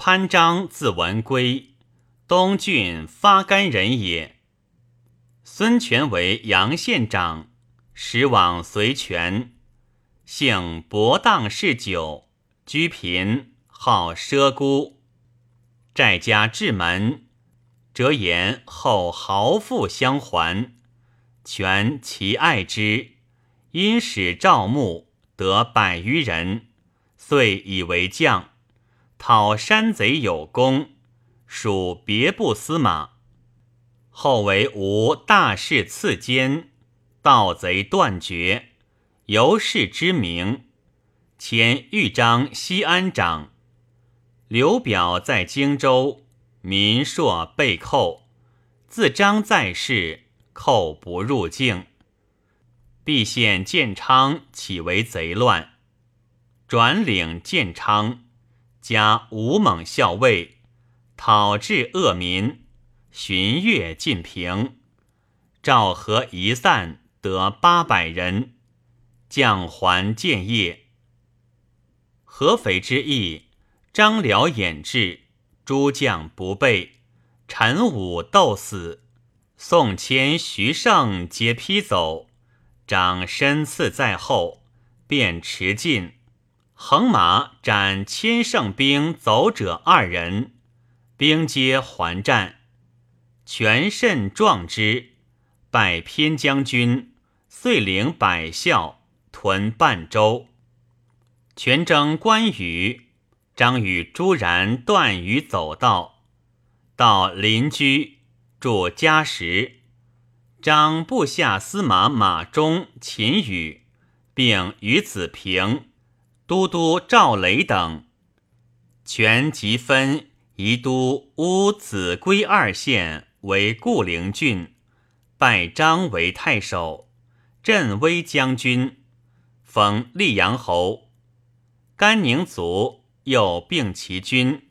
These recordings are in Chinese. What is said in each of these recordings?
潘璋字文圭，东郡发干人也。孙权为阳县长，时往随权，性博荡嗜酒，居贫，好奢孤，债家至门，折言后豪富相还。权其爱之，因使赵牧得百余人，遂以为将。讨山贼有功，属别部司马。后为吴大事次监，盗贼断绝，由是之名。迁豫章西安长。刘表在荆州，民朔被寇，自章在世，寇不入境。必县建昌起为贼乱，转领建昌。加吴猛校尉，讨治恶民，巡阅晋平。赵和一散，得八百人，将还建业。合肥之役，张辽掩至，诸将不备，陈武斗死，宋谦、徐盛皆披走，长身刺在后，便驰进。横马斩千胜兵走者二人，兵皆还战，全甚壮之，拜偏将军，遂领百校。屯半州。全征关羽，张与朱然断于走道，到邻居。住家时，张部下司马马忠、秦羽，并与子平。都督赵雷等，全集分宜都乌子归二县为固陵郡，拜张为太守，镇威将军，封溧阳侯。甘宁卒，又并其军。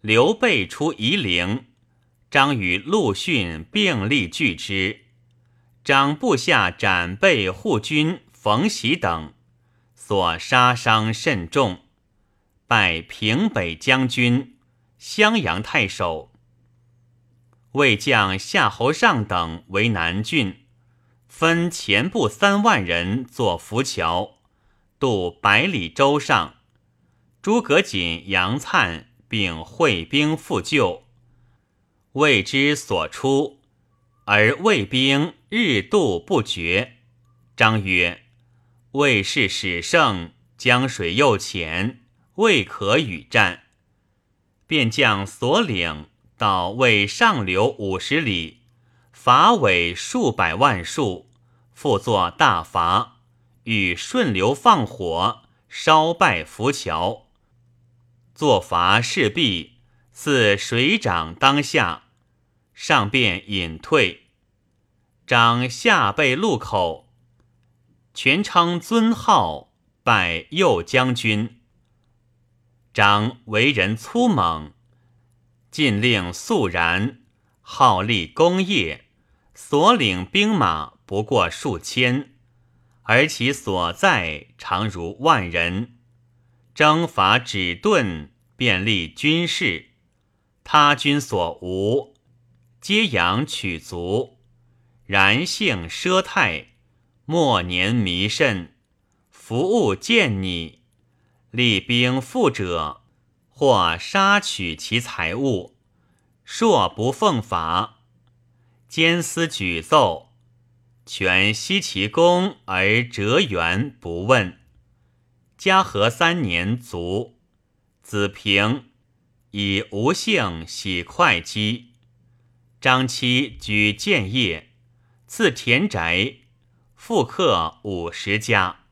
刘备出夷陵，张与陆逊并力拒之。张部下斩备护军冯喜等。所杀伤甚重，拜平北将军、襄阳太守。魏将夏侯尚等为南郡，分前部三万人作浮桥，渡百里舟上。诸葛瑾、杨粲并会兵复救。魏之所出，而魏兵日渡不绝。张曰。魏氏始盛，江水又浅，未可与战。便将所领到魏上流五十里，伐尾数百万数，复作大伐，与顺流放火，烧败浮桥。作伐事毕，似水涨当下，上便隐退。张下背路口。全称尊号，拜右将军。张为人粗猛，禁令肃然，好立功业，所领兵马不过数千，而其所在常如万人。征伐止顿，便立军事，他军所无，皆养取足，然性奢泰。末年弥甚，服务见你，厉兵复者，或杀取其财物，硕不奉法，监司举奏，权息其功而折原不问。嘉禾三年卒，子平以无姓喜会稽，张期举建业，赐田宅。复刻五十家。